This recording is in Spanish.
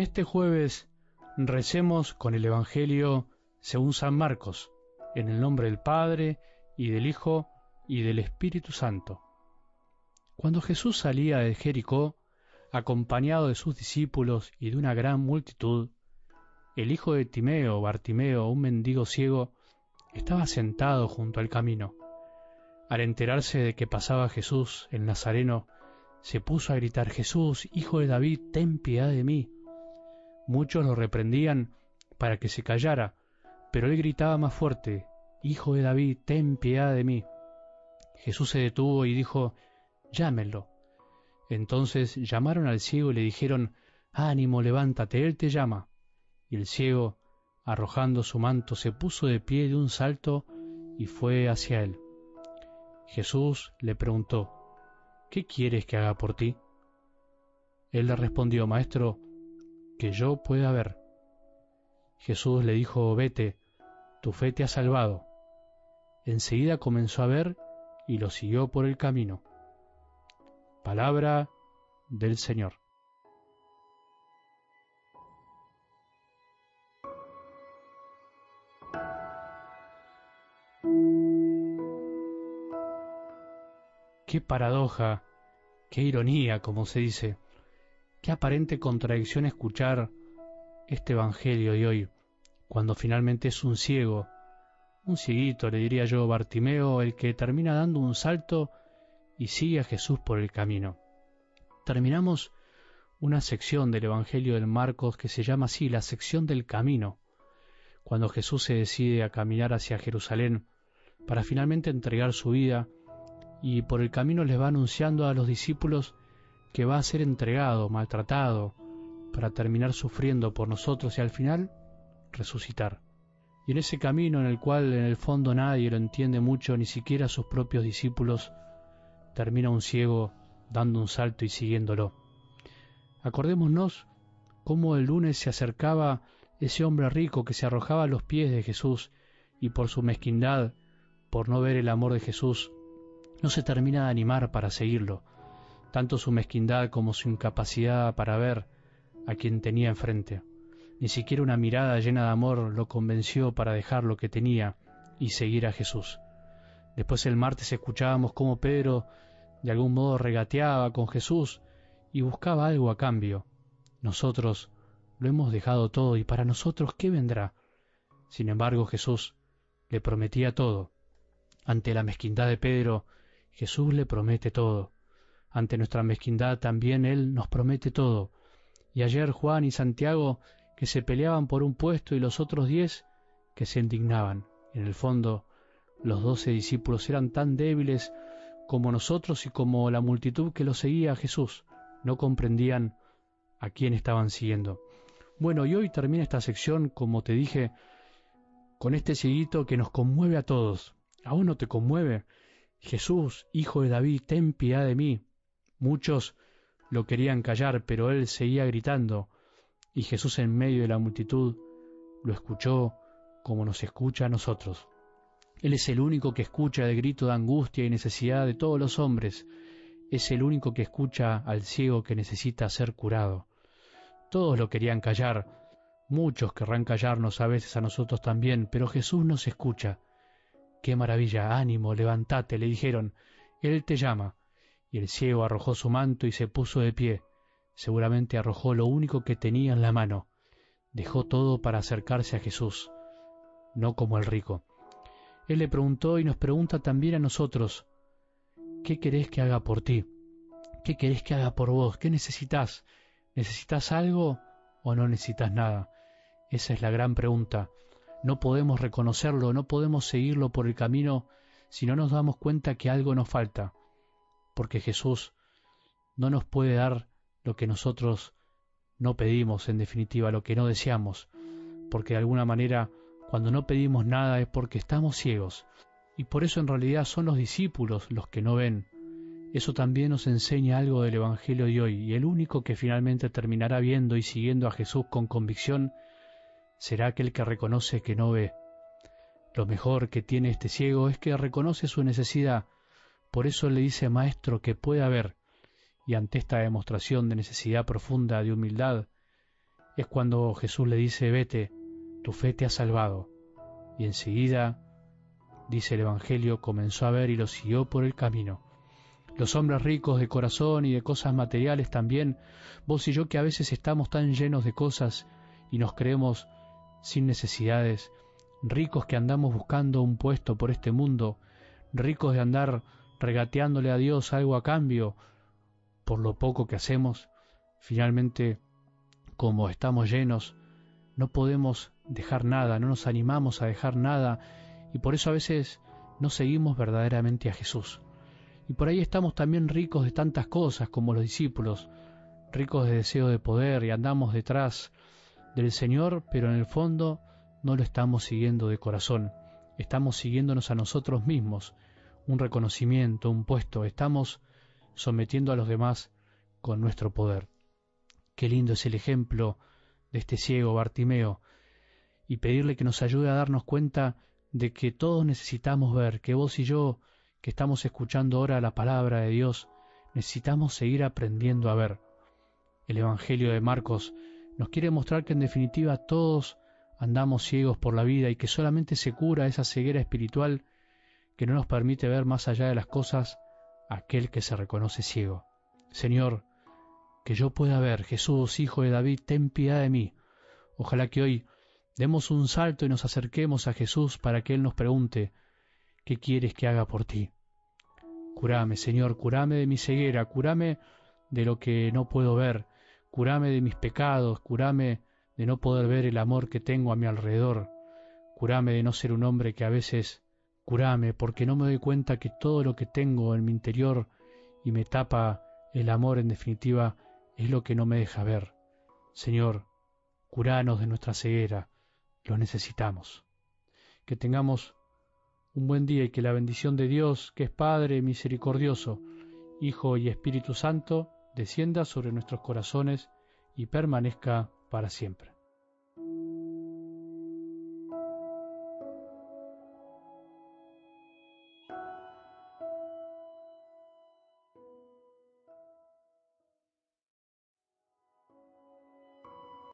este jueves recemos con el Evangelio según San Marcos, en el nombre del Padre, y del Hijo, y del Espíritu Santo. Cuando Jesús salía de Jericó, acompañado de sus discípulos y de una gran multitud, el hijo de Timeo, Bartimeo, un mendigo ciego, estaba sentado junto al camino. Al enterarse de que pasaba Jesús, el Nazareno, se puso a gritar, Jesús, hijo de David, ten piedad de mí. Muchos lo reprendían para que se callara, pero él gritaba más fuerte, Hijo de David, ten piedad de mí. Jesús se detuvo y dijo, Llámenlo. Entonces llamaron al ciego y le dijeron, Ánimo, levántate, él te llama. Y el ciego, arrojando su manto, se puso de pie de un salto y fue hacia él. Jesús le preguntó, ¿Qué quieres que haga por ti? Él le respondió, Maestro, que yo pueda ver. Jesús le dijo, Vete, tu fe te ha salvado. Enseguida comenzó a ver y lo siguió por el camino. Palabra del Señor. Qué paradoja, qué ironía, como se dice, qué aparente contradicción escuchar este Evangelio de hoy, cuando finalmente es un ciego, un cieguito, le diría yo, Bartimeo, el que termina dando un salto y sigue a Jesús por el camino. Terminamos una sección del Evangelio del Marcos que se llama así, la sección del camino, cuando Jesús se decide a caminar hacia Jerusalén para finalmente entregar su vida y por el camino les va anunciando a los discípulos que va a ser entregado, maltratado, para terminar sufriendo por nosotros y al final resucitar. Y en ese camino en el cual en el fondo nadie lo entiende mucho, ni siquiera sus propios discípulos, termina un ciego dando un salto y siguiéndolo. Acordémonos cómo el lunes se acercaba ese hombre rico que se arrojaba a los pies de Jesús y por su mezquindad, por no ver el amor de Jesús, no se termina de animar para seguirlo, tanto su mezquindad como su incapacidad para ver a quien tenía enfrente. Ni siquiera una mirada llena de amor lo convenció para dejar lo que tenía y seguir a Jesús. Después el martes escuchábamos cómo Pedro de algún modo regateaba con Jesús y buscaba algo a cambio. Nosotros lo hemos dejado todo y para nosotros ¿qué vendrá? Sin embargo Jesús le prometía todo. Ante la mezquindad de Pedro, Jesús le promete todo. Ante nuestra mezquindad también Él nos promete todo. Y ayer Juan y Santiago que se peleaban por un puesto y los otros diez que se indignaban. En el fondo, los doce discípulos eran tan débiles como nosotros y como la multitud que lo seguía a Jesús. No comprendían a quién estaban siguiendo. Bueno, y hoy termina esta sección, como te dije, con este cieguito que nos conmueve a todos. ¿Aún no te conmueve? Jesús, hijo de David, ten piedad de mí. Muchos lo querían callar, pero él seguía gritando, y Jesús en medio de la multitud lo escuchó como nos escucha a nosotros. Él es el único que escucha el grito de angustia y necesidad de todos los hombres, es el único que escucha al ciego que necesita ser curado. Todos lo querían callar, muchos querrán callarnos a veces a nosotros también, pero Jesús nos escucha Qué maravilla, ánimo, levántate, le dijeron, Él te llama. Y el ciego arrojó su manto y se puso de pie. Seguramente arrojó lo único que tenía en la mano. Dejó todo para acercarse a Jesús, no como el rico. Él le preguntó y nos pregunta también a nosotros, ¿qué querés que haga por ti? ¿Qué querés que haga por vos? ¿Qué necesitas? ¿Necesitas algo o no necesitas nada? Esa es la gran pregunta. No podemos reconocerlo, no podemos seguirlo por el camino si no nos damos cuenta que algo nos falta, porque Jesús no nos puede dar lo que nosotros no pedimos, en definitiva, lo que no deseamos, porque de alguna manera cuando no pedimos nada es porque estamos ciegos, y por eso en realidad son los discípulos los que no ven. Eso también nos enseña algo del Evangelio de hoy, y el único que finalmente terminará viendo y siguiendo a Jesús con convicción será aquel que reconoce que no ve. Lo mejor que tiene este ciego es que reconoce su necesidad, por eso le dice Maestro que pueda ver, y ante esta demostración de necesidad profunda de humildad, es cuando Jesús le dice, vete, tu fe te ha salvado. Y enseguida, dice el Evangelio, comenzó a ver y lo siguió por el camino. Los hombres ricos de corazón y de cosas materiales también, vos y yo que a veces estamos tan llenos de cosas y nos creemos sin necesidades, ricos que andamos buscando un puesto por este mundo, ricos de andar regateándole a Dios algo a cambio por lo poco que hacemos, finalmente, como estamos llenos, no podemos dejar nada, no nos animamos a dejar nada y por eso a veces no seguimos verdaderamente a Jesús. Y por ahí estamos también ricos de tantas cosas como los discípulos, ricos de deseo de poder y andamos detrás del Señor, pero en el fondo no lo estamos siguiendo de corazón, estamos siguiéndonos a nosotros mismos, un reconocimiento, un puesto, estamos sometiendo a los demás con nuestro poder. Qué lindo es el ejemplo de este ciego Bartimeo y pedirle que nos ayude a darnos cuenta de que todos necesitamos ver, que vos y yo, que estamos escuchando ahora la palabra de Dios, necesitamos seguir aprendiendo a ver. El Evangelio de Marcos nos quiere mostrar que en definitiva todos andamos ciegos por la vida y que solamente se cura esa ceguera espiritual que no nos permite ver más allá de las cosas aquel que se reconoce ciego. Señor, que yo pueda ver, Jesús, Hijo de David, ten piedad de mí. Ojalá que hoy demos un salto y nos acerquemos a Jesús para que Él nos pregunte, ¿qué quieres que haga por ti? Curame, Señor, curame de mi ceguera, curame de lo que no puedo ver, curame de mis pecados, curame de no poder ver el amor que tengo a mi alrededor, curame de no ser un hombre que a veces Curame, porque no me doy cuenta que todo lo que tengo en mi interior y me tapa el amor en definitiva es lo que no me deja ver. Señor, curanos de nuestra ceguera, lo necesitamos. Que tengamos un buen día y que la bendición de Dios, que es Padre misericordioso, Hijo y Espíritu Santo, descienda sobre nuestros corazones y permanezca para siempre.